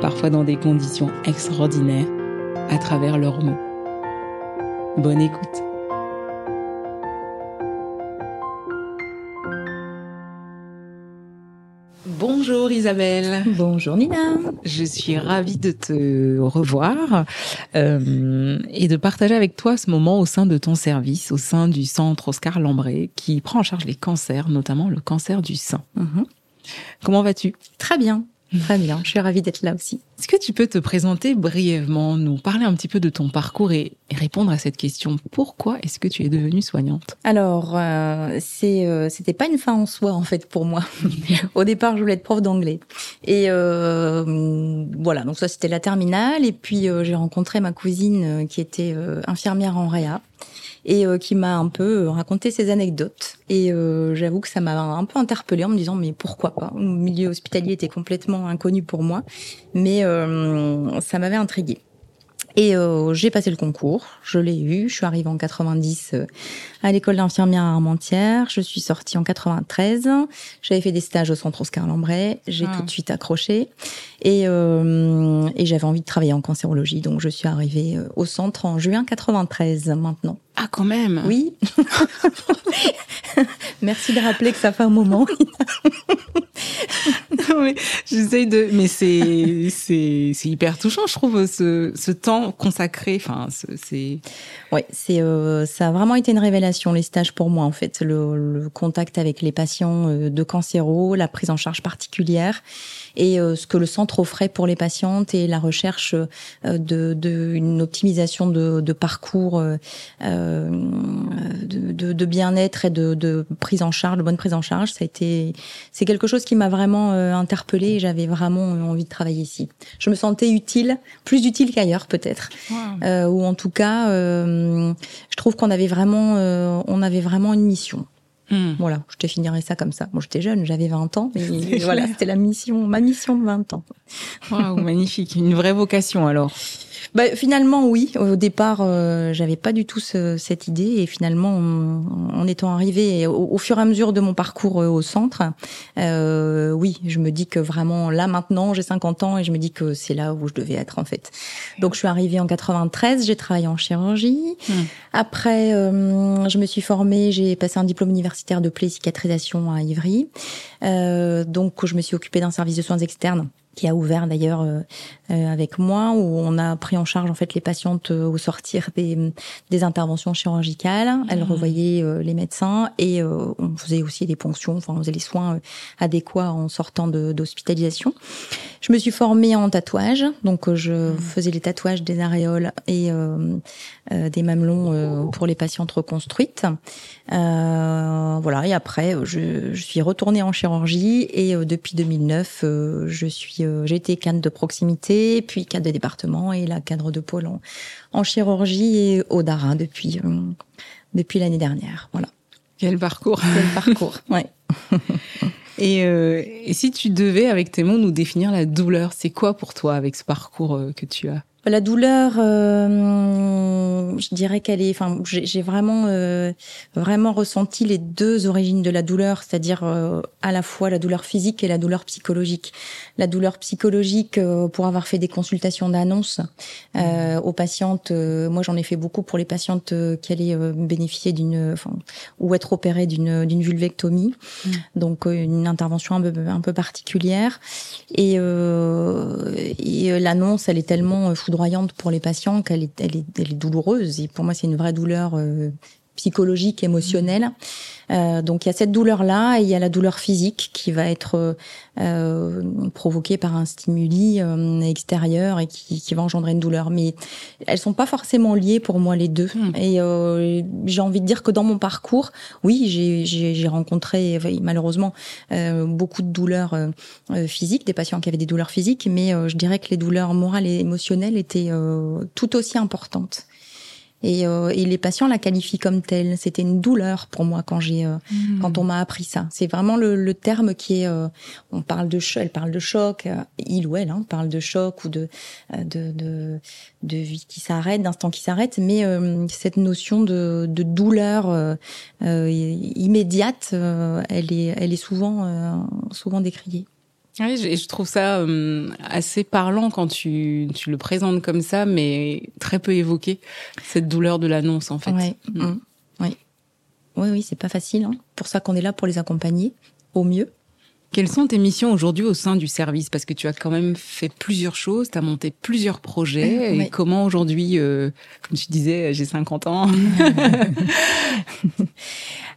parfois dans des conditions extraordinaires, à travers leurs mots. Bonne écoute. Bonjour Isabelle. Bonjour Nina. Je suis ravie de te revoir euh, et de partager avec toi ce moment au sein de ton service, au sein du centre Oscar Lambré, qui prend en charge les cancers, notamment le cancer du sein. Mhm. Comment vas-tu? Très bien. Très bien, je suis ravie d'être là aussi. Est-ce que tu peux te présenter brièvement, nous parler un petit peu de ton parcours et, répondre à cette question? Pourquoi est-ce que tu es devenue soignante? Alors, euh, c'est euh, c'était pas une fin en soi en fait pour moi. Au départ, je voulais être prof d'anglais et euh, voilà. Donc ça, c'était la terminale et puis euh, j'ai rencontré ma cousine qui était infirmière en réa et qui m'a un peu raconté ses anecdotes. Et euh, j'avoue que ça m'a un peu interpellée en me disant mais pourquoi pas? Le milieu hospitalier était complètement inconnu pour moi, mais ça m'avait intriguée. Et euh, j'ai passé le concours, je l'ai eu, je suis arrivée en 90 euh, à l'école d'infirmière à Armentières, je suis sortie en 93, j'avais fait des stages au centre Oscar Lambray, j'ai ah. tout de suite accroché et, euh, et j'avais envie de travailler en cancérologie, donc je suis arrivée euh, au centre en juin 93 maintenant. Ah quand même Oui. Merci de rappeler que ça fait un moment. j'essaye de, mais c'est hyper touchant, je trouve ce ce temps consacré. Enfin, c'est. C'est euh, ça a vraiment été une révélation les stages pour moi en fait, le, le contact avec les patients euh, de cancéro, la prise en charge particulière et euh, ce que le centre offrait pour les patientes et la recherche euh, de, de une optimisation de, de parcours euh, de, de, bien-être et de, de prise en charge, de bonne prise en charge, ça a été c'est quelque chose qui m'a vraiment interpellée et j'avais vraiment envie de travailler ici. Je me sentais utile, plus utile qu'ailleurs peut-être, euh, ou en tout cas, euh, je trouve qu'on avait vraiment, euh, on avait vraiment une mission. Hmm. Voilà, je te finirai ça comme ça. Moi, j'étais jeune, j'avais 20 ans, mais voilà, c'était la mission, ma mission de 20 ans. Waouh, magnifique, une vraie vocation alors. Bah, finalement, oui. Au départ, euh, j'avais pas du tout ce, cette idée, et finalement, en, étant arrivée au, fur et à mesure de mon parcours euh, au centre, euh, oui, je me dis que vraiment là maintenant, j'ai 50 ans et je me dis que c'est là où je devais être en fait. Donc, je suis arrivée en 93, j'ai travaillé en chirurgie. Hmm. Après, euh, je me suis formée, j'ai passé un diplôme universitaire de plaie cicatrisation à Ivry. Euh, donc, je me suis occupée d'un service de soins externes qui a ouvert d'ailleurs euh, euh, avec moi, où on a pris en charge en fait les patientes euh, au sortir des, des interventions chirurgicales. Elles mmh. revoyaient les médecins et on faisait aussi des ponctions, enfin on faisait les soins adéquats en sortant d'hospitalisation. Je me suis formée en tatouage, donc je mmh. faisais les tatouages des aréoles et des mamelons pour les patientes reconstruites. voilà, et après je, je suis retournée en chirurgie et depuis 2009 je suis euh, j'ai été cadre de proximité, puis cadre de département et la cadre de pôle en, chirurgie et au Dara depuis euh, depuis l'année dernière. Voilà. Quel parcours Quel parcours, ouais. et, euh, et, si tu devais, avec tes mots, nous définir la douleur, c'est quoi pour toi avec ce parcours que tu as? La douleur, euh, je dirais qu'elle est. Enfin, j'ai vraiment, euh, vraiment ressenti les deux origines de la douleur, c'est-à-dire euh, à la fois la douleur physique et la douleur psychologique. La douleur psychologique, pour avoir fait des consultations d'annonce mmh. aux patientes, moi j'en ai fait beaucoup pour les patientes qui allaient bénéficier d'une, enfin, ou être opérées d'une d'une vulvectomie, mmh. donc une intervention un peu un peu particulière. Et, et l'annonce, elle est tellement pour les patients qu'elle est, elle est, elle est douloureuse. Et pour moi, c'est une vraie douleur euh, psychologique, émotionnelle. Euh, donc il y a cette douleur-là et il y a la douleur physique qui va être euh, provoquée par un stimuli euh, extérieur et qui, qui, va engendrer une douleur. Mais elles sont pas forcément liées pour moi les deux. Hmm. Et euh, j'ai envie de dire que dans mon parcours, oui, j'ai rencontré malheureusement euh, beaucoup de douleurs physiques, des patients qui avaient des douleurs physiques, mais je dirais que les douleurs morales et émotionnelles étaient tout aussi importantes. Et, euh, et, les patients la qualifient comme telle. C'était une douleur pour moi quand j'ai, euh, mmh. quand on m'a appris ça. C'est vraiment le, le, terme qui est. Euh, on parle de, elle parle de choc, il ou elle hein, parle de choc ou de de de, de vie qui s'arrête, d'instant qui s'arrête, mais cette notion de, de douleur immédiate, elle est, elle est souvent souvent décriée. Oui, je, je trouve ça euh, assez parlant quand tu, tu le présentes comme ça, mais très peu évoqué, cette douleur de l'annonce, en fait. Ouais. Mm. Mm. Oui, oui, oui c'est pas facile. Hein. Pour ça qu'on est là pour les accompagner au mieux. Quelles sont tes missions aujourd'hui au sein du service? Parce que tu as quand même fait plusieurs choses, tu as monté plusieurs projets. Et comment aujourd'hui, euh, comme tu disais, j'ai 50 ans?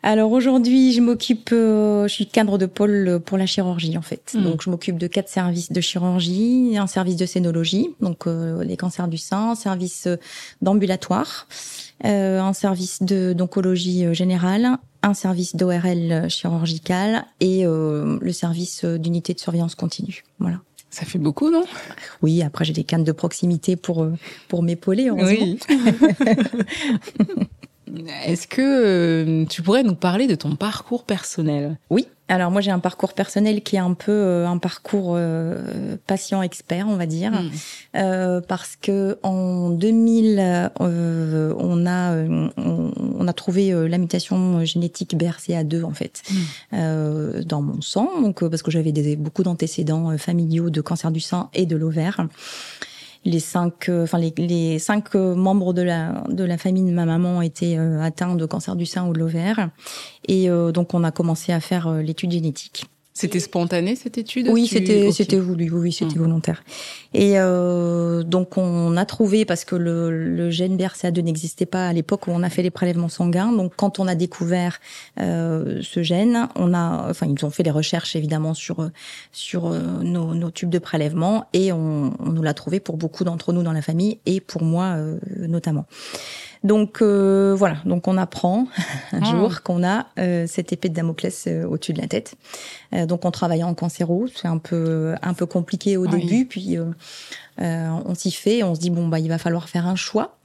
Alors aujourd'hui, je m'occupe, euh, je suis cadre de pôle pour la chirurgie en fait. Hmm. Donc je m'occupe de quatre services de chirurgie, un service de scénologie, donc euh, les cancers du sein, un service euh, d'ambulatoire, euh, un service de d'oncologie générale, un service d'ORL chirurgical et le service d'unité de surveillance continue. Voilà. Ça fait beaucoup, non? Oui, après j'ai des cannes de proximité pour pour m'épauler. Oui. Est-ce que euh, tu pourrais nous parler de ton parcours personnel? Oui. Alors moi j'ai un parcours personnel qui est un peu euh, un parcours euh, patient expert on va dire hmm. euh, parce que en 2000 on a on, a trouvé la mutation génétique BRCA2 en fait hmm. dans mon sang donc parce que j'avais beaucoup d'antécédents familiaux de cancer du sein et de l'ovaire les cinq, euh, enfin les, les, cinq euh, membres de la de la famille de ma maman étaient euh, atteints de cancer du sein ou de l'ovaire, et donc on a commencé à faire l'étude génétique. C'était spontané cette étude? Oui, c'était c'était voulu, oui, c'était hum. volontaire. Et euh, donc on a trouvé parce que le, le gène BRCA2 n'existait pas à l'époque où on a fait les prélèvements sanguins. Donc quand on a découvert euh, ce gène, on a, enfin ils ont fait des recherches évidemment sur sur euh, nos, nos tubes de prélèvement et on, on nous l'a trouvé pour beaucoup d'entre nous dans la famille et pour moi euh, notamment. Donc euh, voilà, donc on apprend un ah. jour qu'on a euh, cette épée de Damoclès euh, au-dessus de la tête. donc on travaille en cancéro, c'est un peu un peu compliqué au début, puis on s'y fait, on se dit bon bah il va falloir faire un choix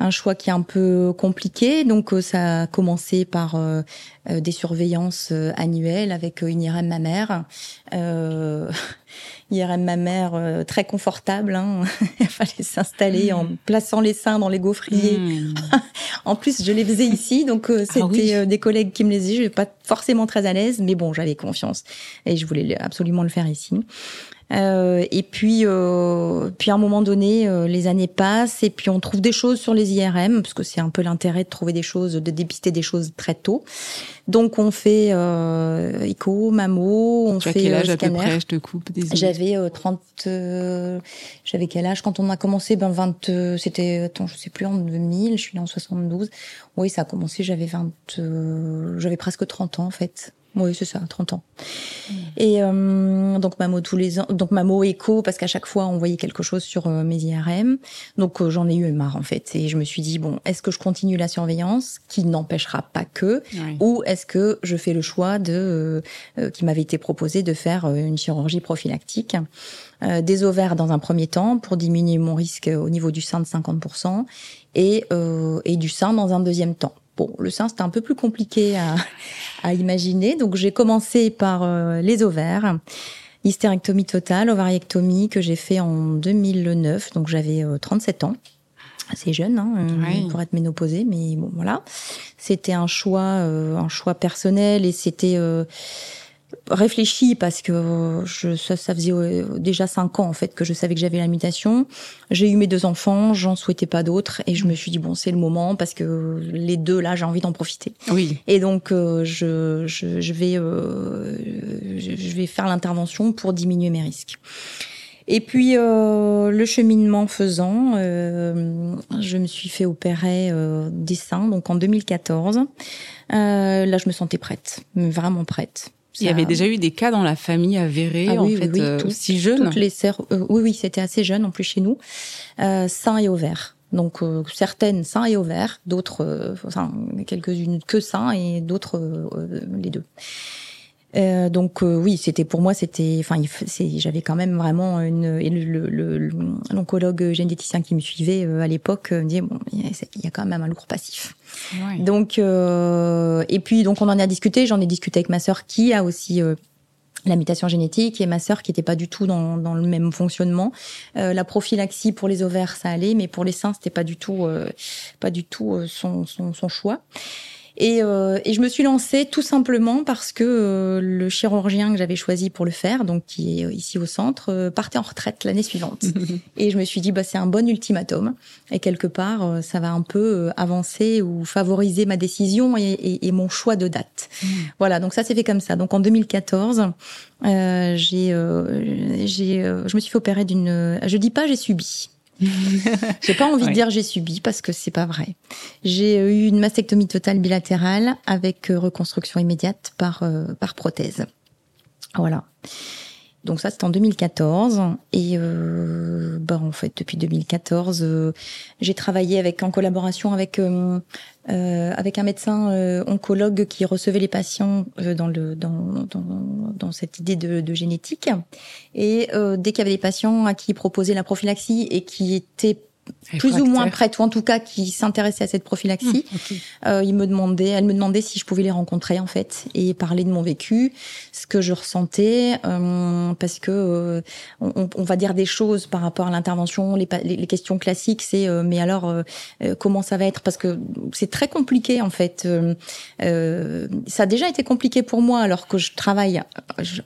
un choix qui est un peu compliqué. Donc ça a commencé par des surveillances annuelles avec une IRM ma mère. Euh, IRM ma mère euh, très confortable. Hein. Il fallait s'installer en hmm. plaçant les seins dans les gaufriers. Hmm. en plus, je les faisais ici, donc euh, ah c'était euh, des collègues qui me les disaient. Je n'étais pas forcément très à l'aise, mais bon, j'avais confiance et je voulais absolument le faire ici. Euh, et puis, euh, puis à un moment donné, euh, les années passent et puis on trouve des choses sur les IRM parce que c'est un peu l'intérêt de trouver des choses, de dépister des choses très tôt. Donc on fait euh, écho, mammo, on tu fait quel âge à peu près Je te coupe. J'avais 30. J'avais quel âge? Quand on a commencé Ben 20. C'était attends, je sais plus en 2000. Je suis née en 72. Oui, ça a commencé. J'avais 20. j'avais presque 30 ans en fait. Oui, c'est ça, 30 ans. Mmh. Et euh, donc Mamo tous les ans, donc Mamo écho parce qu'à chaque fois on voyait quelque chose sur euh, mes IRM. Donc euh, j'en ai eu marre en fait et je me suis dit bon, est-ce que je continue la surveillance qui n'empêchera pas que ou est-ce que je fais le choix de qui m'avait été proposé de faire une chirurgie prophylactique des ovaires dans un premier temps pour diminuer mon risque au niveau du sein de 50% et et du sein dans un deuxième temps. Bon, le sein, c'était un peu plus compliqué à, à imaginer. Donc, j'ai commencé par euh, les ovaires. Hystérectomie totale, ovariectomie que j'ai fait en 2009, donc j'avais 37 ans assez jeune hein, pour être ménopausée, mais bon voilà. C'était un choix, un choix personnel et c'était réfléchi parce que je, ça, ça, faisait euh, déjà cinq ans en fait que je savais que j'avais la mutation. J'ai eu mes deux enfants, j'en souhaitais pas d'autres et je me suis dit bon c'est le moment parce que les deux là j'ai envie d'en profiter. Oui. Et donc euh, je, je, je, vais euh, je vais faire l'intervention pour diminuer mes risques. Et puis euh, le cheminement faisant, euh, je me suis fait opérer euh, des seins donc en 2014. là je me sentais prête, vraiment prête. Il y avait déjà eu des cas dans la famille avérés, ah, en fait, oui, euh, si jeunes. Toutes les sœurs, euh, oui, oui, c'était assez jeune en plus chez nous, euh, seins et ovaires. Donc euh, certaines seins et ovaires, d'autres, enfin quelques-unes que seins et d'autres les deux. Euh, donc euh, oui, c'était pour moi, c'était, enfin, j'avais quand même vraiment une. L'oncologue le, généticien qui me suivait euh, à l'époque me disait bon, il y, a quand même un lourd passif. Donc et puis donc on en a discuté. J'en ai discuté avec ma sœur qui a aussi la mutation génétique et ma sœur qui n'était pas du tout dans, dans, le même fonctionnement. Euh, la prophylaxie pour les ovaires ça allait, mais pour les seins c'était pas du tout pas du tout son, son, son choix. Et, euh, et, je me suis lancée tout simplement parce que euh, le chirurgien que j'avais choisi pour le faire, donc qui est euh, ici au centre, euh, partait en retraite l'année suivante. et je me suis dit, bah, c'est un bon ultimatum. Et quelque part, ça va un peu avancer ou favoriser ma décision et, et, et mon choix de date. Mm. Voilà, donc ça s'est fait comme ça. Donc en 2014, j'ai, j'ai, je me suis fait opérer d'une. Je dis pas j'ai subi. j'ai pas envie de dire j'ai subi parce que c'est pas vrai. J'ai eu une mastectomie totale bilatérale avec euh, reconstruction immédiate par euh, par prothèse. Voilà. Donc ça, c'est en 2014. Et euh, bah, en fait, depuis 2014, euh, j'ai travaillé avec en collaboration avec euh, euh avec un médecin euh, oncologue qui recevait les patients dans le dans, dans, dans cette idée de, de génétique. Et dès qu'il y avait des patients à qui proposer la prophylaxie et qui étaient plus ou moins prête, ou en tout cas qui s'intéressait à cette prophylaxie. Mmh, euh, il me demandait, elle me demandait si je pouvais les rencontrer en fait et parler de mon vécu, ce que je ressentais, euh, parce que euh, on, on, va dire des choses par rapport à l'intervention, les, les, questions classiques, c'est euh, mais alors euh, comment ça va être? Parce que c'est très compliqué en fait. ça a déjà été compliqué pour moi alors que je travaille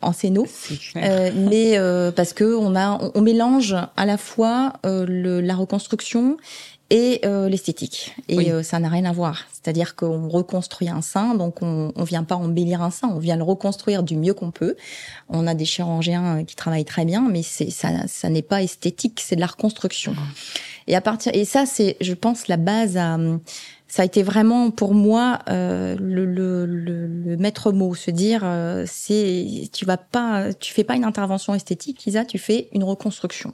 en scéno, mais parce que on a, on, on mélange à la fois le, la reconstruction et euh, l'esthétique. Et euh, ça n'a rien à voir. C'est-à-dire qu'on reconstruit un sein, donc on ne vient pas embellir un sein, on vient le reconstruire du mieux qu'on peut. On a des chirurgiens euh, qui travaillent très bien, mais c'est ça, ça n'est pas esthétique, c'est de la reconstruction. Et à partir et ça, c'est, je pense, la base à ça a été vraiment pour moi euh, le, le, le, le, maître mot, se dire euh, c'est tu vas pas, tu fais pas une intervention esthétique, Lisa, tu fais une reconstruction.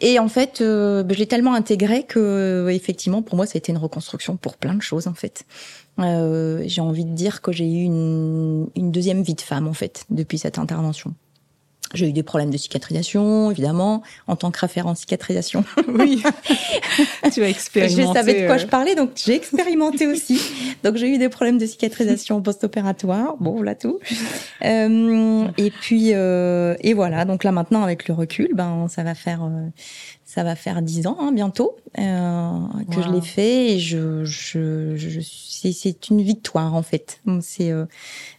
Et en fait, euh, ben, je l'ai tellement intégré que, euh, effectivement, pour moi, ça a été une reconstruction pour plein de choses, en fait. Euh, j'ai envie de dire que j'ai eu une, une deuxième vie de femme, en fait, depuis cette intervention. J'ai eu des problèmes de cicatrisation, évidemment, en tant que référent cicatrisation. Oui, tu as expérimenté. Je savais de quoi je parlais, donc j'ai expérimenté aussi. Donc j'ai eu des problèmes de cicatrisation post-opératoire. Bon, voilà tout. Euh, et puis euh, et voilà. Donc là maintenant, avec le recul, ben ça va faire euh, ça va faire dix ans hein, bientôt euh, que je l'ai fait et je, je, je c'est une victoire en fait. C'est euh,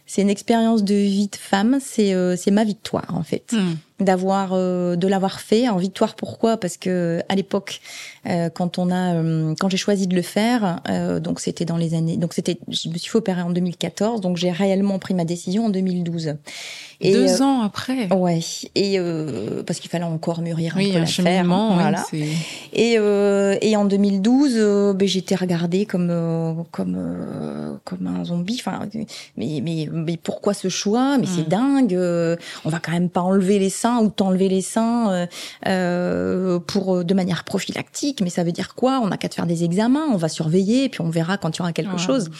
c'est une expérience de vie de femme, c'est euh, c'est ma victoire en fait. Hmm d'avoir euh, de l'avoir fait en victoire. Pourquoi? Parce que à l'époque euh, quand on a euh, quand j'ai choisi de le faire donc c'était dans les années donc c'était je me suis fait opérer en 2014 donc j'ai réellement pris ma décision en 2012 et deux ans après? ouais. Et parce qu'il fallait encore mûrir un peu l'affaire voilà. et et en 2012 ben, j'étais regardée comme comme comme un zombie. Enfin mais mais mais pourquoi ce choix? Mais c'est hmm. dingue on va quand même pas enlever les seins ou t'enlever les seins euh, euh, pour euh, de manière prophylactique. Mais ça veut dire quoi? On n'a qu'à te faire des examens, on va surveiller, et puis on verra quand il y aura quelque ah. chose.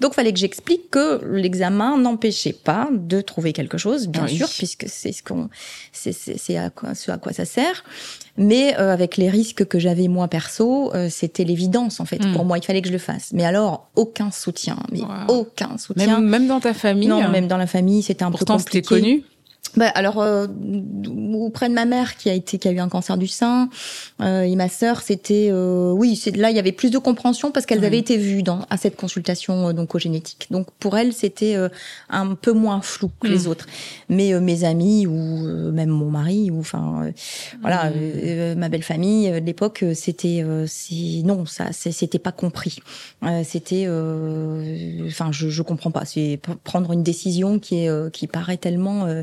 Donc, fallait que j'explique que l'examen n'empêchait pas de trouver quelque chose, bien sûr, puisque c'est ce qu'on, c'est c'est à quoi, ce à quoi ça sert. Mais avec les risques que j'avais moi perso, c'était l'évidence en fait. Hmm. Pour moi, il fallait que je le fasse. Mais alors, aucun soutien, mais aucun soutien. Même, même dans ta famille. Non, même dans la famille, c'était un Pourtant, peu compliqué. Pourtant, c'était connu. Bah, alors euh, auprès de ma mère qui a été qui a eu un cancer du sein euh, et ma sœur c'était euh, oui c'est là il y avait plus de compréhension parce qu'elles avaient été vues dans à cette consultation euh, donc au génétique. Donc pour elles c'était euh, un peu moins flou que les mm. autres. Mais mes amis ou même mon mari ou enfin voilà mm. ma belle famille de l'époque c'était non ça c'était pas compris. C'était enfin je je comprends pas. C'est prendre une décision qui est qui paraît tellement euh,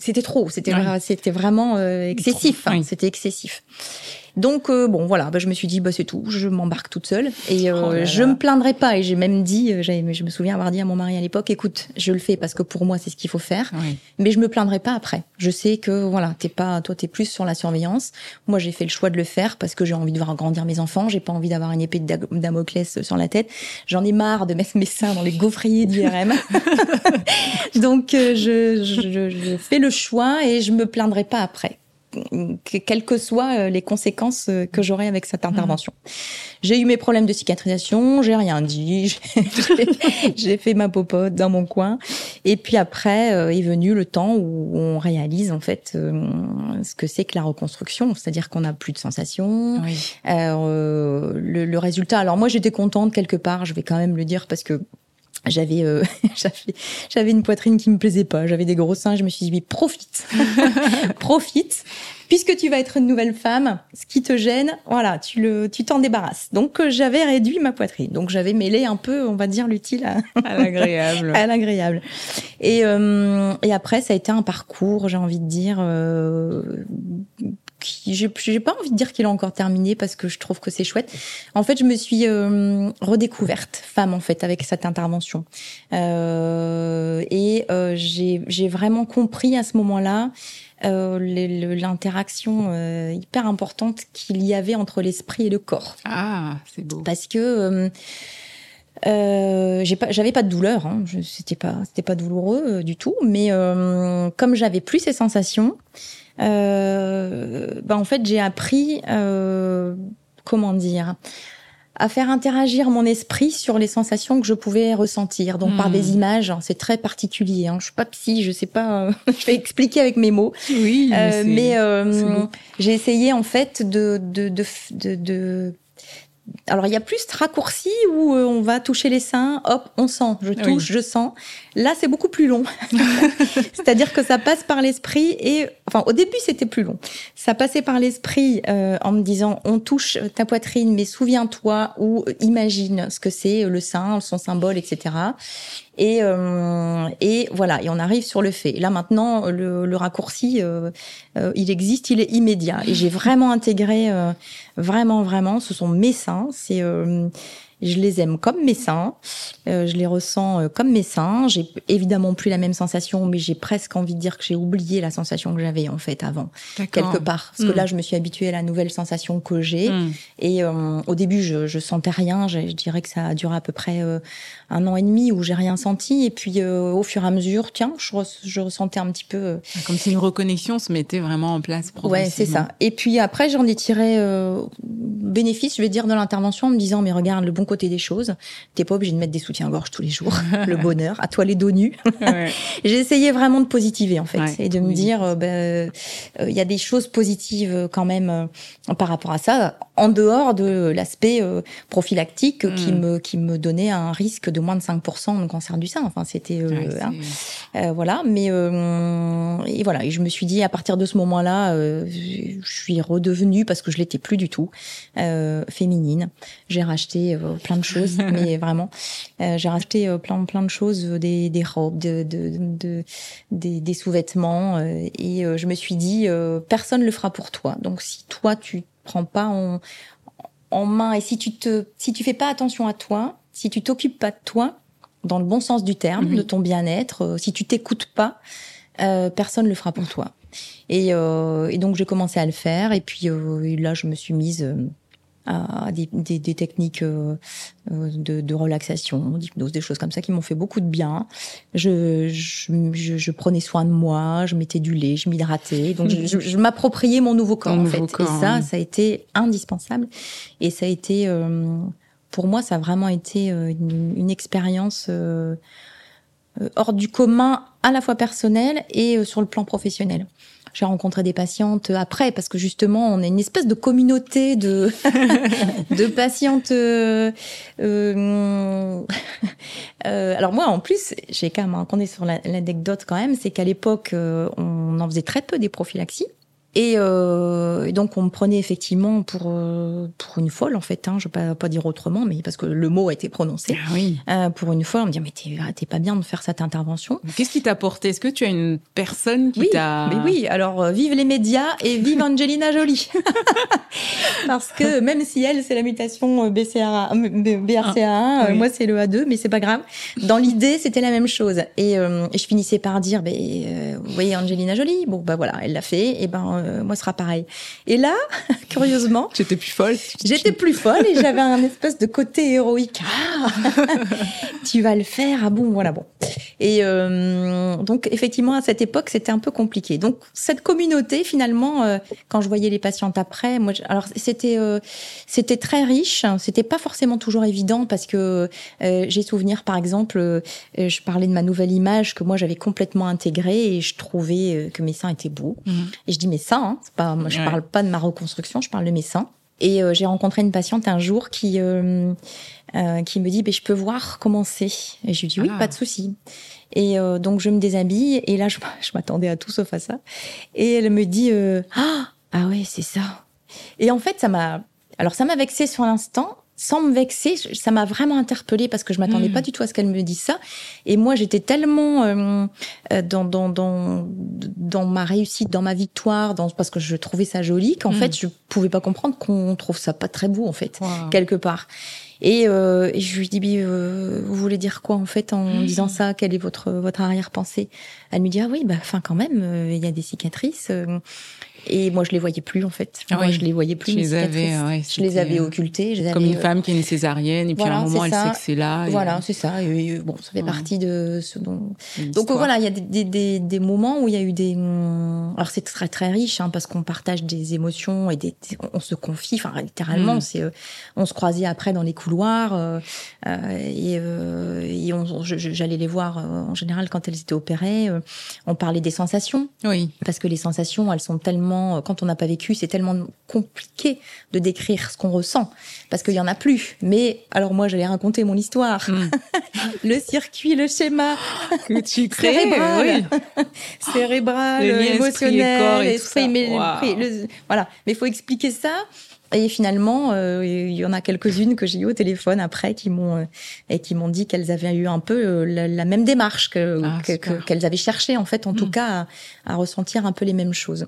c'était trop, c'était c'était vraiment euh, excessif, hein, c'était excessif. Donc euh, bon voilà, bah, je me suis dit bah c'est tout, je m'embarque toute seule. Et euh, oh je me plaindrai pas. Et j'ai même dit, euh, je me souviens avoir dit à mon mari à l'époque, écoute, je le fais parce que pour moi c'est ce qu'il faut faire, mais je me plaindrai pas après. Je sais que voilà, t'es pas, toi t'es plus sur la surveillance. Moi j'ai fait le choix de le faire parce que j'ai envie de voir grandir mes enfants, j'ai pas envie d'avoir une épée de Damoclès sur la tête. J'en ai marre de mettre mes seins dans les gaufriers d'IRM. Donc je, je, je fais le choix et je me plaindrai pas après quelles que soient euh, les conséquences euh, que j'aurai avec cette mhm. intervention. J'ai eu mes problèmes de cicatrisation, j'ai rien dit, j'ai fait ma popote dans mon coin. Et puis après euh, est venu le temps où on réalise en fait ce que c'est que la reconstruction, c'est-à-dire qu'on n'a plus de sensations. le, le, résultat. Alors moi j'étais contente quelque part, je vais quand même le dire parce que j'avais euh, j'avais une poitrine qui me plaisait pas, j'avais des gros seins, je me suis dit profite. profite puisque tu vas être une nouvelle femme, ce qui te gêne, voilà, tu le tu t'en débarrasses. Donc euh, j'avais réduit ma poitrine. Donc j'avais mêlé un peu, on va dire l'utile à, l'agréable. à l'agréable. Et euh, et après ça a été un parcours, j'ai envie de dire euh, j'ai pas envie de dire qu'il a encore terminé parce que je trouve que c'est chouette. En fait, je me suis euh, redécouverte femme en fait avec cette intervention euh, et euh, j'ai vraiment compris à ce moment-là euh, l'interaction hyper importante qu'il y avait entre l'esprit et le corps. Ah, c'est beau. Parce que euh, pas, j'avais pas de douleur, hein, c'était pas, c'était pas douloureux du tout, mais comme j'avais plus ces sensations, bah en fait j'ai appris euh, comment dire à faire interagir mon esprit sur les sensations que je pouvais ressentir, donc par des hmm. images. Hein, c'est très particulier. Hein. Je suis pas psy, je sais pas. je vais expliquer avec mes mots. Oui, mais, euh, j'ai essayé en fait de, de, de, de alors il y a plus de raccourci où euh, on va toucher les seins, hop, on sent, je touche, je sens. Là, c'est beaucoup plus long. C'est-à-dire que ça passe par l'esprit et enfin au début c'était plus long. Ça passait par l'esprit euh, en me disant on touche ta poitrine, mais souviens-toi ou imagine ce que c'est le sein, son symbole, etc. Et, euh, et voilà, et on arrive sur le fait. Là maintenant, le, le raccourci, euh, euh, il existe, il est immédiat. Et j'ai vraiment intégré, euh, vraiment, vraiment, ce sont mes seins. C'est je les aime comme mes seins, euh, je les ressens euh, comme mes seins. J'ai évidemment plus la même sensation, mais j'ai presque envie de dire que j'ai oublié la sensation que j'avais en fait avant, quelque part. Parce que hmm. là, je me suis habituée à la nouvelle sensation que j'ai. Hmm. Et euh, au début, je, je sentais rien. Je, dirais que ça a duré à peu près un an et demi où j'ai rien senti. Et puis au fur et à mesure, tiens, je, je ressentais un petit peu comme si une reconnexion se mettait vraiment en place. Ouais, c'est ça. Et puis après, j'en ai tiré bénéfice, je vais dire, de l'intervention en me disant mais regarde le bon côté des choses. T'es pas obligé de mettre des soutiens-gorge tous les jours. le bonheur. À toi les dos nus. J'ai essayé vraiment de positiver en fait et de me dire, euh, ben, euh, il y a des choses positives euh, quand même par rapport à ça, en dehors de l'aspect prophylactique qui hmm. me qui me donnait un risque de moins de 5% de cancer du sein. Enfin, c'était hein. voilà. Mais et voilà. Et je me suis dit à partir de ce moment-là, je suis redevenue parce que je l'étais plus du tout féminine. J'ai racheté plein de choses, mais vraiment, euh, j'ai racheté euh, plein plein de choses, euh, des, des robes, de, de, de des, des sous-vêtements, et je me suis dit, personne le fera pour toi. Donc si toi tu prends pas en, en main et si tu te si tu fais pas attention à toi, si tu t'occupes pas de toi, dans le bon sens du terme, de ton bien-être, si tu t'écoutes pas, euh, personne le fera pour toi. Et, euh, et donc j'ai commencé à le faire et puis euh, là je me suis mise à des, des, des techniques euh, euh, de, de, relaxation, d'hypnose, des choses comme ça qui m'ont fait beaucoup de bien. Je, je, je, prenais soin de moi, je mettais du lait, je m'hydratais, donc je, je m'appropriais mon nouveau corps en fait. et ça, ça a été indispensable. Et ça a été, euh, pour moi, ça a vraiment été une, une expérience hors du commun à la fois personnel et sur le plan professionnel. J'ai rencontré des patientes après parce que justement on est une espèce de communauté de de patientes. Euh, euh, alors moi en plus j'ai quand même est sur l'anecdote quand même, c'est qu'à l'époque on en faisait très peu des prophylaxies. Euh, et, donc on me prenait effectivement pour euh, pour une folle en fait. Hein, je vais pas, pas dire autrement, mais parce que le mot a été prononcé. Ah oui. Euh, pour une folle, on me dit mais t'es pas bien de faire cette intervention. Qu'est-ce qui t'a porté? Est-ce que tu as une personne qui t'a Oui, oui. Alors vive les médias et vive Angelina Jolie. parce que même si elle c'est la mutation BCRA, BRCA1, moi c'est le A2, mais c'est pas grave. Dans l'idée c'était la même chose. Et, et, je finissais par dire, ben vous voyez Angelina Jolie, bon bah voilà, elle l'a fait. Et ben euh, moi, ce sera pareil. Et là, curieusement, j'étais plus folle. J'étais plus folle et j'avais un espèce de côté héroïque. Ah, tu vas le faire. Ah bon, voilà bon. Et euh, donc effectivement, à cette époque, c'était un peu compliqué. Donc cette communauté, finalement, euh, quand je voyais les patientes après, moi, alors c'était c'était très riche. C'était pas forcément toujours évident parce que j'ai souvenir, par exemple, je parlais de ma nouvelle image que moi j'avais complètement intégrée et je trouvais que mes seins étaient beaux. Mhm. Et je dis mais hein, pas, moi, je parle pas de ma reconstruction, je parle de mes seins. Et euh, j'ai rencontré une patiente un jour qui euh, euh, qui me dit ben je peux voir comment c'est. Et je lui dis oui ah. pas de souci. Et donc je me déshabille. Et là je, je m'attendais à tout sauf à ça. Et elle me dit ah ah ouais c'est ça. Et en fait ça m'a alors ça m'a vexé sur l'instant sans me vexer, ça m'a vraiment interpellée parce que je m'attendais pas hmm. du tout à ce qu'elle me dise ça. Et moi, j'étais tellement euh, euh, dans, dans, dans, dans ma réussite, dans ma victoire, dans, parce que je trouvais ça joli, qu'en hmm. fait, je pouvais pas comprendre qu'on trouve ça pas très beau, en fait, quelque part. Et, euh, et, je lui dis, euh, vous voulez dire quoi en fait en hmm. disant ça? Quelle est votre votre arrière-pensée? Elle me dit, ah oui, bah, enfin quand même, euh, il y a des cicatrices. Et moi, je les voyais plus en fait. Ah moi, je les voyais plus. Je les avais, je les avais occultés. Je comme une femme qui est une césarienne et puis à un moment, elle sait que c'est là. Voilà, c'est ça. Et, bon, ça fait partie de ce dont. Donc voilà, il y a des, des, des, moments où il y a eu des. Alors c'est très très riche hein, parce qu'on partage des émotions et des, on se confie. Enfin, littéralement, mm. c'est. on se croisait après dans les couloirs euh, euh, et, euh, et j'allais les voir en général quand elles étaient opérées. on parlait des sensations. Oui. Parce que les sensations, elles sont tellement euh, quand on n'a pas vécu, c'est tellement compliqué de décrire ce qu'on ressent parce qu'il y en a plus. Mais alors moi, j'allais raconter mon histoire, hmm. le circuit, le schéma que tu crées, cérébral, oui. cérébral, émotionnel, esprit, mais voilà. Mais il faut expliquer ça. Et finalement, euh, il y en a quelques-unes que j'ai eu au téléphone après qui m'ont euh, et qui m'ont dit qu'elles avaient eu un peu la, même démarche que ah, qu'elles avaient cherché en fait, en tout hmm. cas, à, à, ressentir un peu les mêmes choses.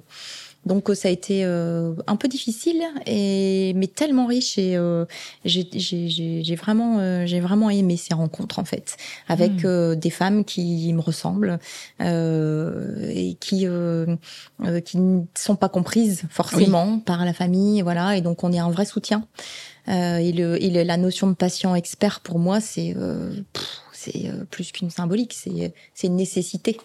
Donc euh, ça a été euh, un peu difficile, et, mais tellement riche et euh, j'ai vraiment, j'ai vraiment aimé ces rencontres en fait, avec hmm. des femmes qui me ressemblent et qui qui ne sont pas comprises forcément par la famille, voilà. Et donc on est un vrai soutien. et, le, et la notion de patient expert pour moi, c'est c'est plus qu'une symbolique, c'est c'est une nécessité.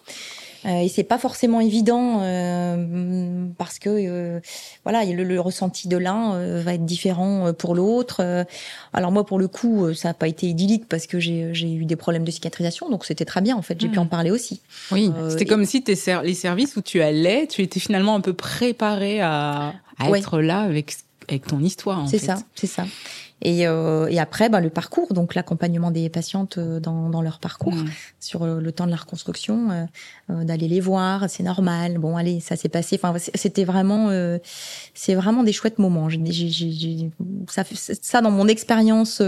Euh, et c'est pas forcément évident euh, parce que euh, voilà, le, le, ressenti de l'un va être différent pour l'autre. alors moi, pour le coup, ça n'a pas été idyllique parce que j'ai eu des problèmes de cicatrisation, donc c'était très bien en fait. J'ai pu hmm. en parler aussi. Oui, c'était comme si tes les services où tu allais, tu étais finalement un peu préparé à, à être là avec avec ton histoire. C'est ça, c'est ça. Et, euh, et après, bah, le parcours, donc l'accompagnement des patientes euh, dans, dans leur parcours, mmh. sur euh, le temps de la reconstruction, euh, d'aller les voir, c'est normal. Bon, allez, ça s'est passé. Enfin, c'était vraiment, c'est vraiment des chouettes moments. J'ai, j'ai, ça, ça, dans mon expérience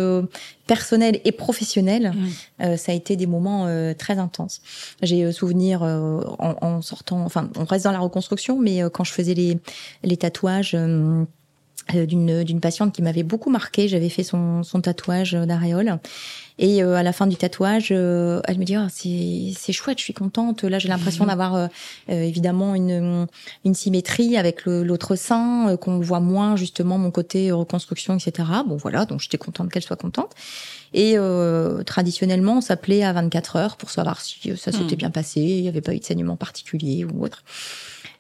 personnelle et professionnelle, mmh. ça a été des moments très intenses. J'ai souvenir en, en, sortant, enfin, on reste dans la reconstruction, mais quand je faisais les, les tatouages euh, d'une d'une patiente qui m'avait beaucoup marqué. J'avais fait son, son tatouage d'aréole. Et euh, à la fin du tatouage, euh, elle me dit ah, c'est c'est chouette, je suis contente. Là, j'ai l'impression mhm. d'avoir évidemment une une symétrie avec l'autre sein, qu'on voit moins justement mon côté reconstruction, etc. Bon voilà, donc j'étais contente qu'elle soit contente. Et traditionnellement, on s'appelait à 24 heures pour savoir si ça s'était mhm. bien passé, il n'y avait pas eu de saignement particulier ou autre.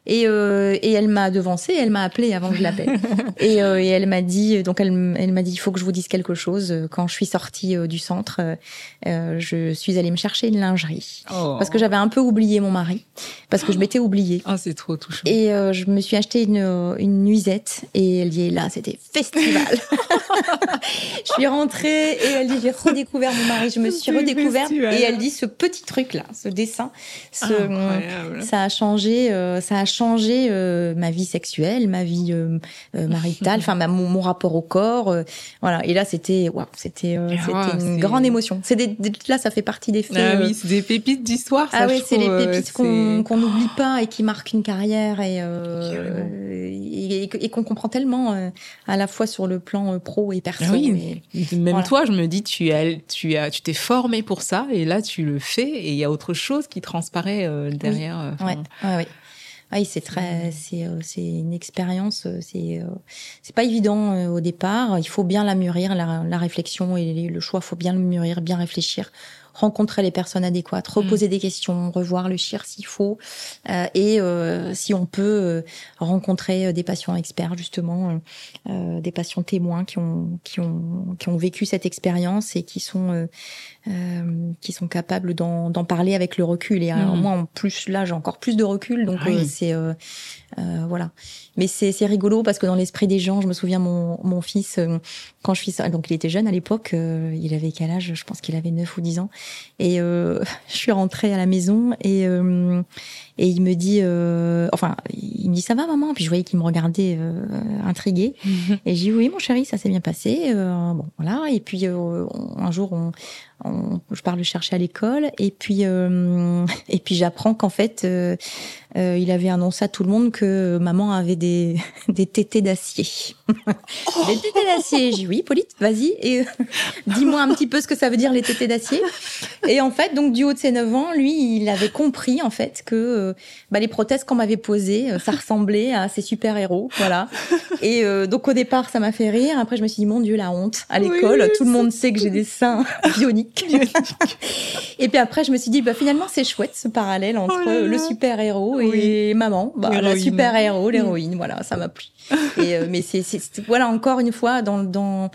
Et, euh, et elle m'a devancé, elle m'a appelé avant que je l'appelle. et, euh, et, elle m'a dit, donc elle, elle m'a dit, il faut que je vous dise quelque chose. Quand je suis sortie euh, du centre, je suis allée me chercher une lingerie oh. parce que j'avais un peu oublié mon mari, parce que je m'étais oubliée. Ah, c'est trop touchant. Et je me suis acheté une, une nuisette et elle dit là, c'était festival. je suis rentrée et elle dit j'ai redécouvert mon mari, je me suis redécouverte et elle dit ce petit truc là, ce dessin, ce, ça a changé, ça a changé euh, ma vie sexuelle, ma vie euh, maritale, enfin mon, mon, rapport au corps, voilà. Et là c'était, waouh, c'était, c'était une grande émotion. C'est des, là ça fait partie des faits. Ah oui, c'est des pépites d'histoire. Ah oui, c'est les pépites qu'on n'oublie pas et qui marquent une carrière et et, et, qu'on comprend tellement à la fois sur le plan pro et perso. Ah oui, même toi, je me dis tu as, tu as, tu t'es formé pour ça et là tu le fais et il y a autre chose qui transparaît derrière. Oui. Ouais, ouais, oui, c'est très, c'est, euh, c'est une expérience. Euh, c'est, euh, c'est pas évident au départ. Il faut bien la mûrir, la, la réflexion et le choix. Faut bien le mûrir, bien réfléchir rencontrer les personnes adéquates, reposer mm. des questions, revoir le chir s'il faut, euh, et euh, si on peut euh, rencontrer des patients experts justement, des patients témoins qui ont qui ont qui ont vécu cette expérience et qui sont qui sont capables d'en, parler avec le recul. Et alors, mm. moi, en plus là, j'ai encore plus de recul, donc c'est voilà. Mais c'est, c'est rigolo parce que dans l'esprit des gens, je me souviens mon, mon fils quand je suis donc il était jeune à l'époque, il avait quel âge? Je pense qu'il avait 9 ou 10 ans. Et euh, je suis rentrée à la maison et euh, et il me dit, euh, enfin, il me dit ça va maman? Puis je voyais qu'il me regardait euh, intrigué. Et j'ai dit oui mon chéri, ça s'est bien passé. Euh, bon voilà. Et puis euh, un jour, on, on, je pars le chercher à l'école. Et puis et puis j'apprends qu'en fait, il avait annoncé à tout le monde que maman avait des des tétés d'acier. des tétés d'acier. J'ai dit oui, Polite, vas-y et dis-moi un petit peu ce que ça veut dire les tétés d'acier. Et en fait, donc du haut de ses 9 ans, lui, il avait compris en fait que bah, les prothèses qu'on m'avait posées, euh, ça ressemblait à ces super héros, voilà. Et euh, donc au départ, ça m'a fait rire. Après, je me suis dit mon Dieu, la honte. À l'école, tout le monde sait que j'ai des seins bioniques. et puis après, je me suis dit bah finalement c'est chouette ce parallèle entre oh le super héros et maman, bah, la super héros, l'héroïne. Voilà, ça m'a plu. Et, euh, mais c'est voilà encore une fois dans, dans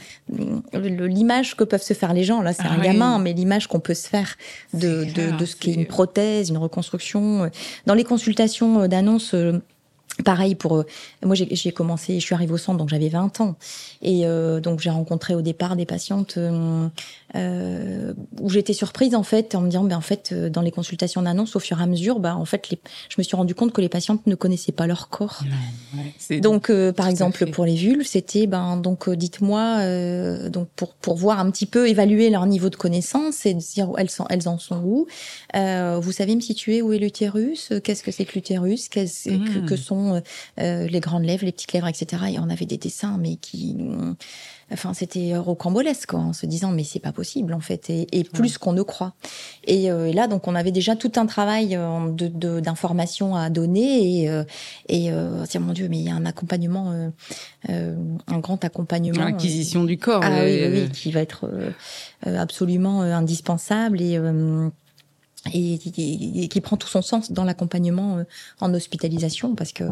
l'image que peuvent se faire les gens. Là, c'est un ah gamin, mais l'image qu'on peut se faire de, de, de, ce qu'est une prothèse, une reconstruction. Dans les consultations euh, d'annonce euh, Pareil pour euh, moi j'ai commencé je suis arrivée au centre donc j'avais 20 ans. Et euh, donc j'ai rencontré au départ des patientes euh, euh, où j'étais surprise en fait en me disant ben en fait dans les consultations d'annonce au fur et à mesure bah en fait les, je me suis rendu compte que les patientes ne connaissaient pas leur corps. Ouais, donc par exemple pour les vulves c'était ben donc dites-moi donc pour pour voir un petit peu évaluer leur niveau de connaissance et dire elles sont elles en sont où vous savez me situer où est l'utérus qu'est-ce que c'est que l'utérus qu'est-ce que, que sont euh, euh, les grandes lèvres, les petites lèvres, etc. Et on avait des dessins, mais qui, enfin, c'était rocambolesque, quoi, en se disant, mais c'est pas possible, en fait, et, plus qu'on ne croit. Euh, et, là, donc, on avait déjà tout un travail de d'information à donner, et, et tiens, mon Dieu, mais il y a un accompagnement, un grand accompagnement. L'acquisition du corps. Ah oui, oui, qui va être absolument indispensable et et, qui prend tout son sens dans l'accompagnement euh, en hospitalisation parce que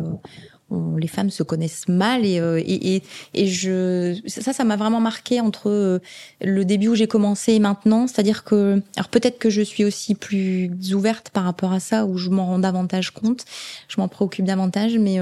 les femmes se connaissent mal et, euh, et, et, je ça ça m'a vraiment marqué entre euh, le début où j'ai commencé et maintenant. C'est-à-dire que alors peut-être que je suis aussi plus ouverte par rapport à ça où je m'en rends davantage compte. Je m'en préoccupe davantage mais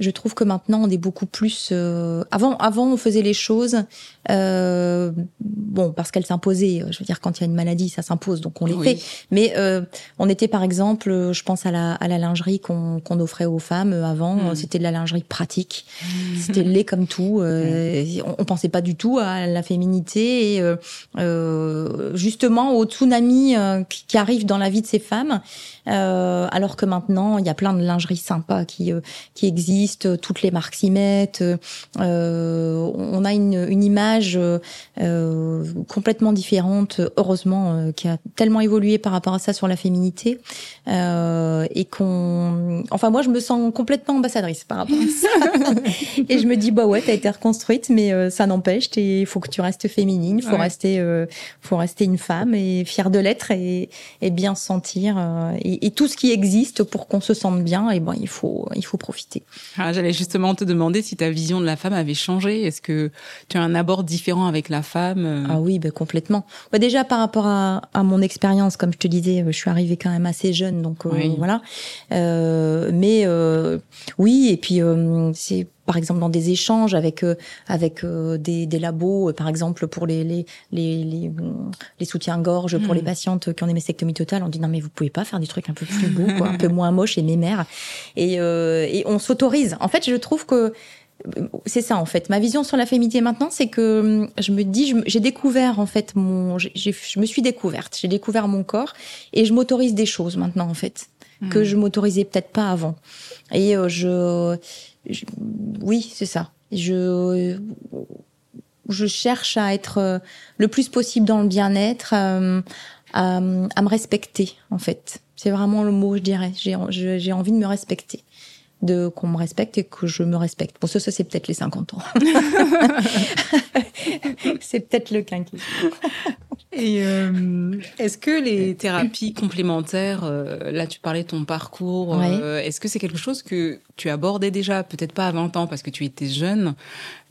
je trouve que maintenant on est beaucoup plus. Euh, avant, avant on faisait les choses, euh, bon parce qu'elles s'imposaient. Je veux dire quand il y a une maladie, ça s'impose, donc on les fait. Mais euh, on était par exemple, je pense à la, à la lingerie qu'on qu'on offrait aux femmes avant. Hmm. C'était de la lingerie pratique. Hmm. C'était laid comme tout. Euh, on, on, pensait pas du tout à la féminité et euh, justement au tsunami qui, qui arrive dans la vie de ces femmes. alors que maintenant il y a plein de lingerie sympa qui qui existent existe, toutes les marques s'y mettent. on a une, une image complètement différente, heureusement, qui a tellement évolué par rapport à ça sur la féminité, et qu'on, enfin moi je me sens complètement ambassadrice par rapport à ça. et je me dis bah ouais, t'as été reconstruite, mais ça n'empêche, il faut que tu restes féminine, faut rester, faut rester une femme et fière de l'être et, et bien se sentir et, et tout ce qui existe pour qu'on se sente bien, et bon, il faut, il faut profiter. Ah, J'allais justement te demander si ta vision de la femme avait changé. Est-ce que tu as un abord différent avec la femme euh? Ah oui, ben complètement. Bah, déjà par rapport à, à mon expérience, comme je te disais, je suis arrivée quand même assez jeune, donc euh, voilà. Euh, mais euh, oui, et puis c'est par exemple dans des échanges avec euh, avec euh, des, des, labos, euh, par exemple pour les les les, les, les soutiens-gorge pour les hmm. patientes qui ont des mastectomies totales, on dit non mais vous pouvez pas faire des trucs un peu plus beaux, quoi, un peu moins moches et mémères. Et, et on s'autorise. En fait, je trouve que c'est ça en fait. Ma vision sur la féminité maintenant, c'est que hum, je me dis, j'ai découvert en fait mon, je me suis découverte, j'ai découvert mon corps et je m'autorise des choses maintenant en fait que hmm. je m'autorisais peut-être pas avant. Et je oui, c'est ça. Je je cherche à être euh, le plus possible dans le bien-être, euh, à, à, me respecter en fait. C'est vraiment le mot, je dirais. J'ai j'ai envie de me respecter de qu'on me respecte et que je me respecte. Bon, ça, ça c'est peut-être les 50 ans. c'est peut-être le quinquet. Et euh, est-ce que les thérapies complémentaires, euh, là tu parlais de ton parcours, euh, est-ce que c'est quelque chose que tu abordais déjà, peut-être pas à 20 ans parce que tu étais jeune,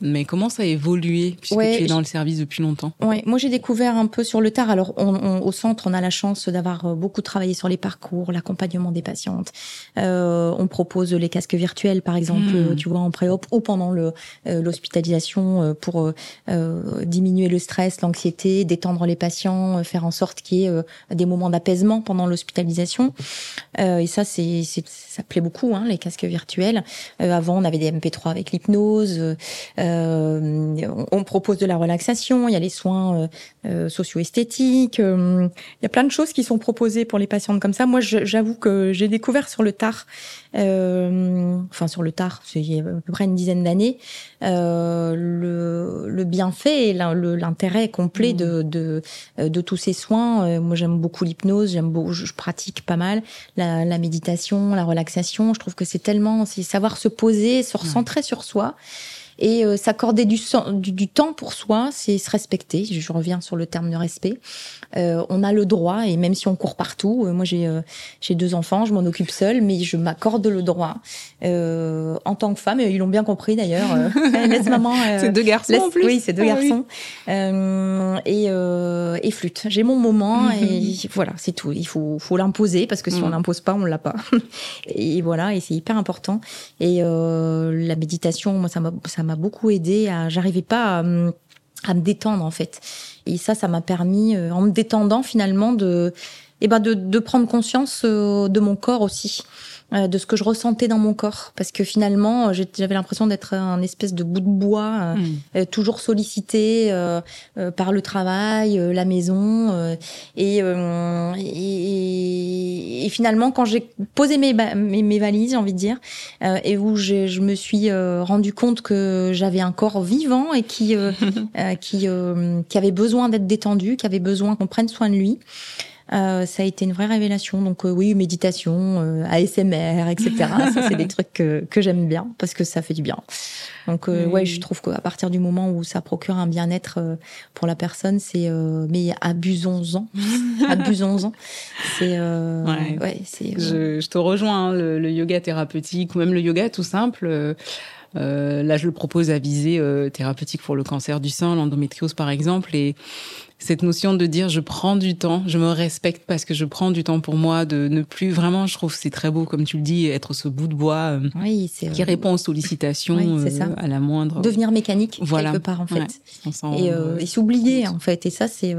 mais comment ça a évolué puisque tu es dans le service depuis longtemps? Oui, moi j'ai découvert un peu sur le tard. Alors on, au centre, on a la chance d'avoir beaucoup travaillé sur les parcours, l'accompagnement des patientes. on propose les casques virtuels par exemple, hmm. tu vois, en pré-op ou pendant le l'hospitalisation pour diminuer le stress, l'anxiété, détendre les patients euh, faire en sorte qu'il y ait euh, des moments d'apaisement pendant l'hospitalisation. Euh, et ça, c'est, ça plaît beaucoup, hein, les casques virtuels. avant, on avait des MP3 avec l'hypnose. on propose de la relaxation. Il y a les soins socio-esthétiques. il y a plein de choses qui sont proposées pour les patientes comme ça. Moi, j'avoue que j'ai découvert sur le tard euh, enfin sur le tard, c'est il y a à peu près une dizaine d'années, euh, le, le, bienfait et l'intérêt complet de, de, de, tous ces soins. Euh, moi, j'aime beaucoup l'hypnose, j'aime beaucoup, je pratique pas mal la, la, méditation, la relaxation. Je trouve que c'est tellement, c'est savoir se poser, se recentrer sur soi. Et euh, s'accorder du, du, du, temps pour soi, c'est se respecter. Je reviens sur le terme de respect. Euh, on a le droit, et même si on court partout, euh, moi j'ai euh, j'ai deux enfants, je m'en occupe seule, mais je m'accorde le droit en tant que femme. Et ils l'ont bien compris d'ailleurs. laisse maman. c'est deux garçons en plus. Oui, c'est deux ah garçons. et et flûte. J'ai mon moment et voilà, c'est tout. Il faut faut l'imposer parce que si on mm. l'impose pas, on l'a pas. et voilà, et c'est hyper important. Et la méditation, moi ça m'a ça m'a beaucoup aidé. À, j'arrivais pas à, me détendre en fait. Et ça, ça m'a permis, euh, en me détendant finalement, de, eh ben de prendre conscience euh, de mon corps aussi. Euh, de ce que je ressentais dans mon corps parce que finalement j'avais l'impression d'être un espèce de bout de bois hmm. euh, toujours sollicité euh, par le travail la maison et, et, et, finalement quand j'ai posé mes, mes, mes, valises j'ai envie de dire et où je me suis rendu compte que j'avais un corps vivant et qui qui qui avait besoin d'être détendu qui avait besoin qu'on prenne soin de lui euh, ça a été une vraie révélation. Donc euh, oui, méditation, euh, ASMR, etc. ça, c'est des trucs que, que j'aime bien parce que ça fait du bien. Donc ouais, je trouve qu'à partir du moment où ça procure un bien-être pour la personne, c'est mais abusons-en, abusons-en. C'est ouais, ouais c'est. Je, je, te rejoins. Hein, le, le, yoga thérapeutique ou même le yoga tout simple. là, je le propose à visée thérapeutique pour le cancer du sein, l'endométriose par exemple, et cette notion de dire je prends du temps, je me respecte parce que je prends du temps pour moi, de ne plus vraiment, je trouve c'est très beau comme tu le dis, être ce bout de bois euh, oui, qui répond aux sollicitations oui, euh, à la moindre. Devenir mécanique voilà. quelque part en fait, et, euh, et s'oublier en fait. Et ça c'est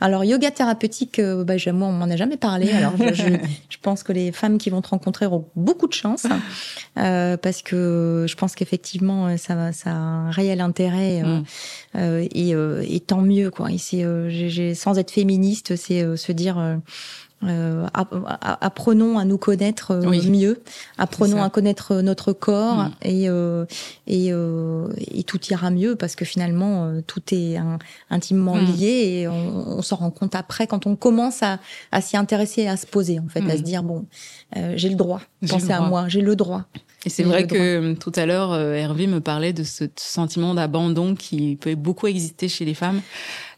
alors yoga thérapeutique, bah, moi on m'en a jamais parlé. Alors je, je, pense que les femmes qui vont te rencontrer auront beaucoup de chance parce que je pense qu'effectivement ça, ça a un réel intérêt mm. et, et tant mieux quoi. Et c'est j'ai sans être féministe, c'est euh, se dire euh, euh, apprenons à nous connaître mieux, apprenons à connaître notre corps mm. et, euh, et, euh, et, tout ira mieux parce que finalement tout est intimement mm. lié et on, on s'en rend compte après quand on commence à, à s'y intéresser et à se poser en fait, à se mm. dire bon, j'ai le droit, penser à moi, j'ai le droit. Et c'est vrai que tout à l'heure, Hervé me parlait de ce sentiment d'abandon qui peut beaucoup exister chez les femmes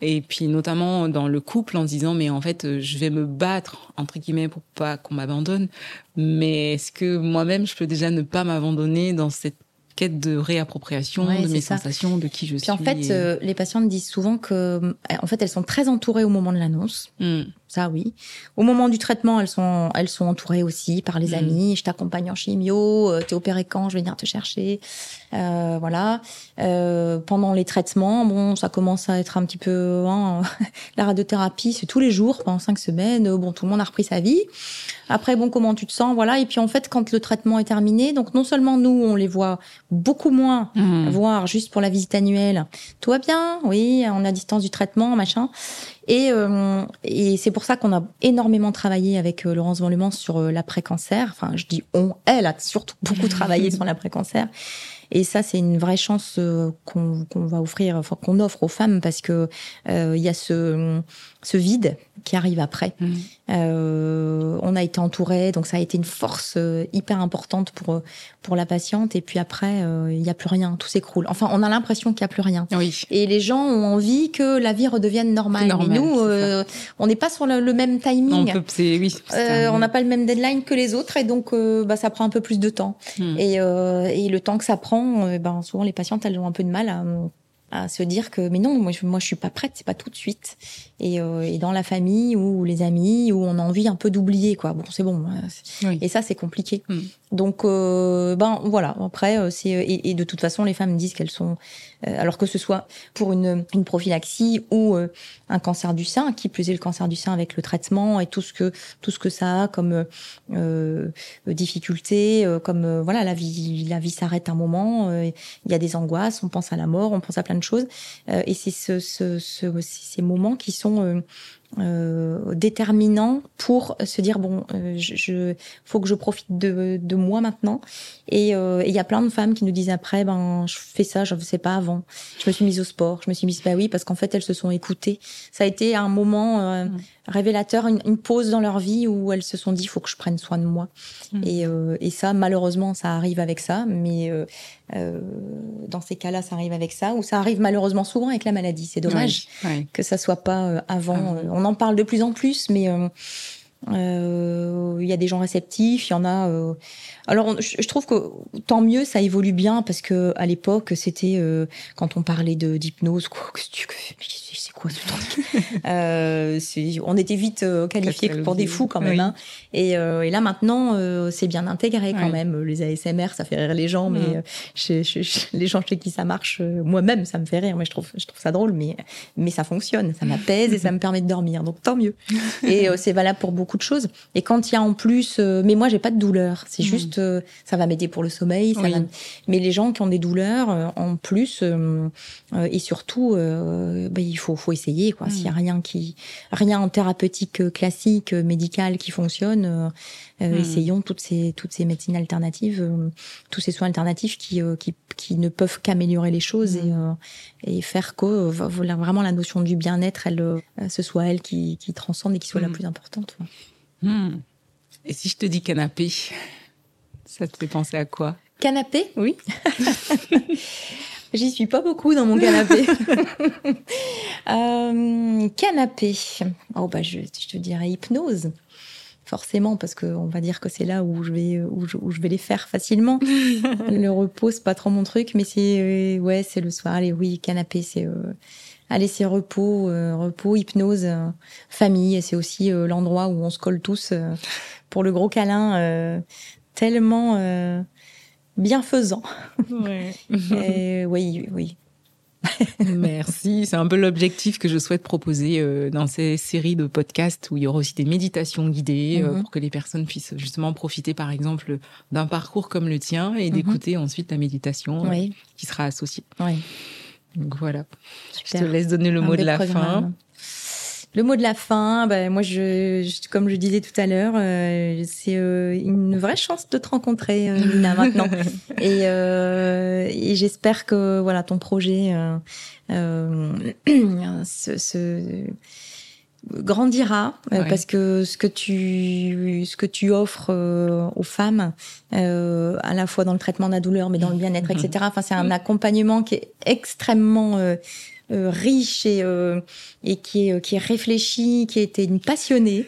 et puis notamment dans le couple en disant mais en fait euh, je vais me battre entre guillemets pour pas qu'on m'abandonne mais est-ce que moi-même je peux déjà ne pas m'abandonner dans cette quête de réappropriation de mes sensations, de qui je suis. Puis en fait, euh, les patientes disent souvent que, en fait, elles sont très entourées au moment de l'annonce. Hmm. Ça, oui. Au moment du traitement, elles sont, elles sont entourées aussi par les mm. amis. Je t'accompagne en chimio. Euh, t'es opéré quand? Je vais venir te chercher. Euh, voilà. Euh, pendant les traitements, bon, ça commence à être un petit peu hein, la radiothérapie, c'est tous les jours pendant cinq semaines. Bon, tout le monde a repris sa vie. Après, bon, comment tu te sens? Voilà. Et puis en fait, quand le traitement est terminé, donc non seulement nous, on les voit beaucoup moins, mm. voire juste pour la visite annuelle. Tout va bien? Oui, on a distance du traitement, machin. Et, euh, et c'est pour ça qu'on a énormément travaillé avec euh, Laurence Van sur euh, l'après-cancer. Enfin, je dis on, elle a surtout beaucoup travaillé sur l'après-cancer. Et ça, c'est une vraie chance qu'on va offrir, enfin, qu'on offre aux femmes parce que il y a ce, ce vide qui arrive après. Mmh. Euh, on a été entouré, donc ça a été une force euh, hyper importante pour pour la patiente. Et puis après, euh, il n'y a plus rien, tout s'écroule. Enfin, on a l'impression qu'il n'y a plus rien. Oui. Et les gens ont envie que la vie redevienne normale. Normal, Mais nous, euh, on n'est pas sur le, même timing. On oui, n'a pas le même deadline que les autres, et donc bah, ça prend un peu plus de temps. Mmh. Et, et le temps que ça prend, ben souvent les patientes elles ont un peu de mal à à se dire que mais non moi je, moi je suis pas prête c'est pas tout de suite. Et, euh, et dans la famille ou les amis où on a envie un peu d'oublier quoi. Bon c'est bon et ça c'est compliqué. Hmm. donc euh, ben voilà. Après euh, c'est et, et, de toute façon les femmes disent qu'elles sont euh, alors que ce soit pour une, une prophylaxie ou un cancer du sein qui plus est le cancer du sein avec le traitement et tout ce que tout ce que ça a comme difficulté comme voilà la vie la vie s'arrête un moment il y a des angoisses on pense à la mort on pense à plein de chose euh, et c'est ce, ce, ce, ces moments qui sont euh, euh, déterminant pour se dire bon, euh, je, faut que je profite de, de moi maintenant. Et euh, il y a plein de femmes qui nous disent après, ben je fais ça, je ne sais pas avant. Je me suis mise au sport, je me suis mise bah oui parce qu'en fait elles se sont écoutées. Ça a été un moment mm. Révélateur, une, une, pause dans leur vie où elles se sont dit faut que je prenne soin de moi. Mm. Et, et ça malheureusement ça arrive avec ça, mais dans ces cas-là ça arrive avec ça ou ça arrive malheureusement souvent avec la maladie. C'est dommage que ça soit pas avant. Ah on en parle de plus en plus, mais euh, euh, il y a des gens réceptifs, il y en a. Euh... Alors, je, trouve que tant mieux, ça évolue bien parce que à l'époque, c'était euh, quand on parlait de d'hypnose, quoi. C'est quoi ce truc? Euh, On était vite euh, qualifiés pour des fous quand même. Hein. Et, et, là maintenant, c'est bien intégré quand même. Les ASMR, ça fait rire les gens, mais mm. les gens chez qui ça marche, moi-même, ça me fait rire. Mais je trouve, je trouve ça drôle, mais mais ça fonctionne, ça m'apaise et ça me permet de dormir. Donc tant mieux. Et c'est valable pour beaucoup de choses. Et quand il y a en plus, euh, mais moi j'ai pas de douleur, c'est mmh. juste, euh, ça va m'aider pour le sommeil. Ça Mais les gens qui ont des douleurs euh, en plus, et surtout, bah, il faut, faut essayer quoi. S'il y a mmh. rien qui, rien en thérapeutique classique médicale qui fonctionne, mmh. essayons toutes ces toutes ces médecines alternatives, tous ces soins alternatifs qui qui, qui ne peuvent qu'améliorer les choses et et faire que vraiment la notion du bien-être, elle, ce soit elle qui, qui transcende et qui soit la plus importante. Hmm. Et si je te dis canapé, ça te fait penser à quoi? Canapé? Oui. J'y suis pas beaucoup dans mon canapé. euh, canapé. Oh bah je, je, te dirais hypnose. Forcément, parce qu'on va dire que c'est là où je vais où je, où je, vais les faire facilement. le repos, c'est pas trop mon truc, mais c'est euh, ouais, c'est le soir. Allez, oui, canapé, c'est euh, allez, c'est repos, euh, repos, hypnose, famille. C'est aussi euh, l'endroit où on se colle tous pour le gros câlin, tellement bienfaisant. Ouais. oui, oui. Merci. C'est un peu l'objectif que je souhaite proposer dans ces séries de podcasts où il y aura aussi des méditations guidées mm-hmm. pour que les personnes puissent justement profiter, par exemple, d'un parcours comme le tien et mm-hmm. d'écouter ensuite la méditation qui sera associée. Oui. Donc voilà. Je te laisse donner le mot de la fin. Le mot de la fin, ben moi, je, comme je disais tout à l'heure, euh, c'est euh, une vraie chance de te rencontrer, euh, Lina, maintenant. et, et j'espère que voilà ton projet se, se, grandira parce que ce que tu ce que tu offres aux femmes, à la fois dans le traitement de la douleur, mais dans le bien-être, etc. Enfin, c'est un accompagnement qui est extrêmement euh, riche et, euh, et qui, est, qui est qui était une passionnée.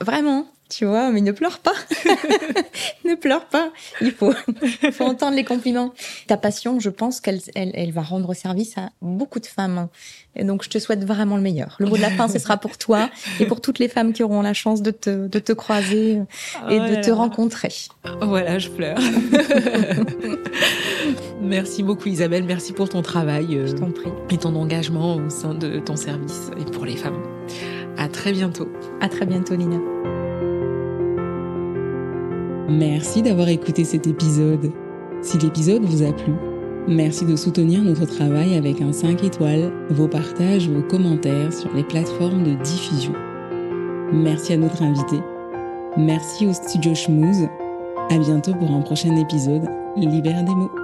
vraiment, tu vois, mais ne pleure pas. ne pleure pas. Il faut, faut entendre les compliments. Ta passion, je pense qu'elle elle, elle, va rendre service à beaucoup de femmes. Et donc, je te souhaite vraiment le meilleur. Le mot de la fin, ce sera pour toi et pour toutes les femmes qui auront la chance de te, de te croiser et de te rencontrer. Voilà, je pleure. Merci beaucoup Isabelle, merci pour ton travail euh, et ton engagement au sein de ton service et pour les femmes. À très bientôt. À très bientôt Lina. Merci d'avoir écouté cet épisode. Si l'épisode vous a plu, merci de soutenir notre travail avec un 5 étoiles, vos partages, vos commentaires sur les plateformes de diffusion. Merci à notre invité. Merci au studio Schmooze. À bientôt pour un prochain épisode. Libère des mots.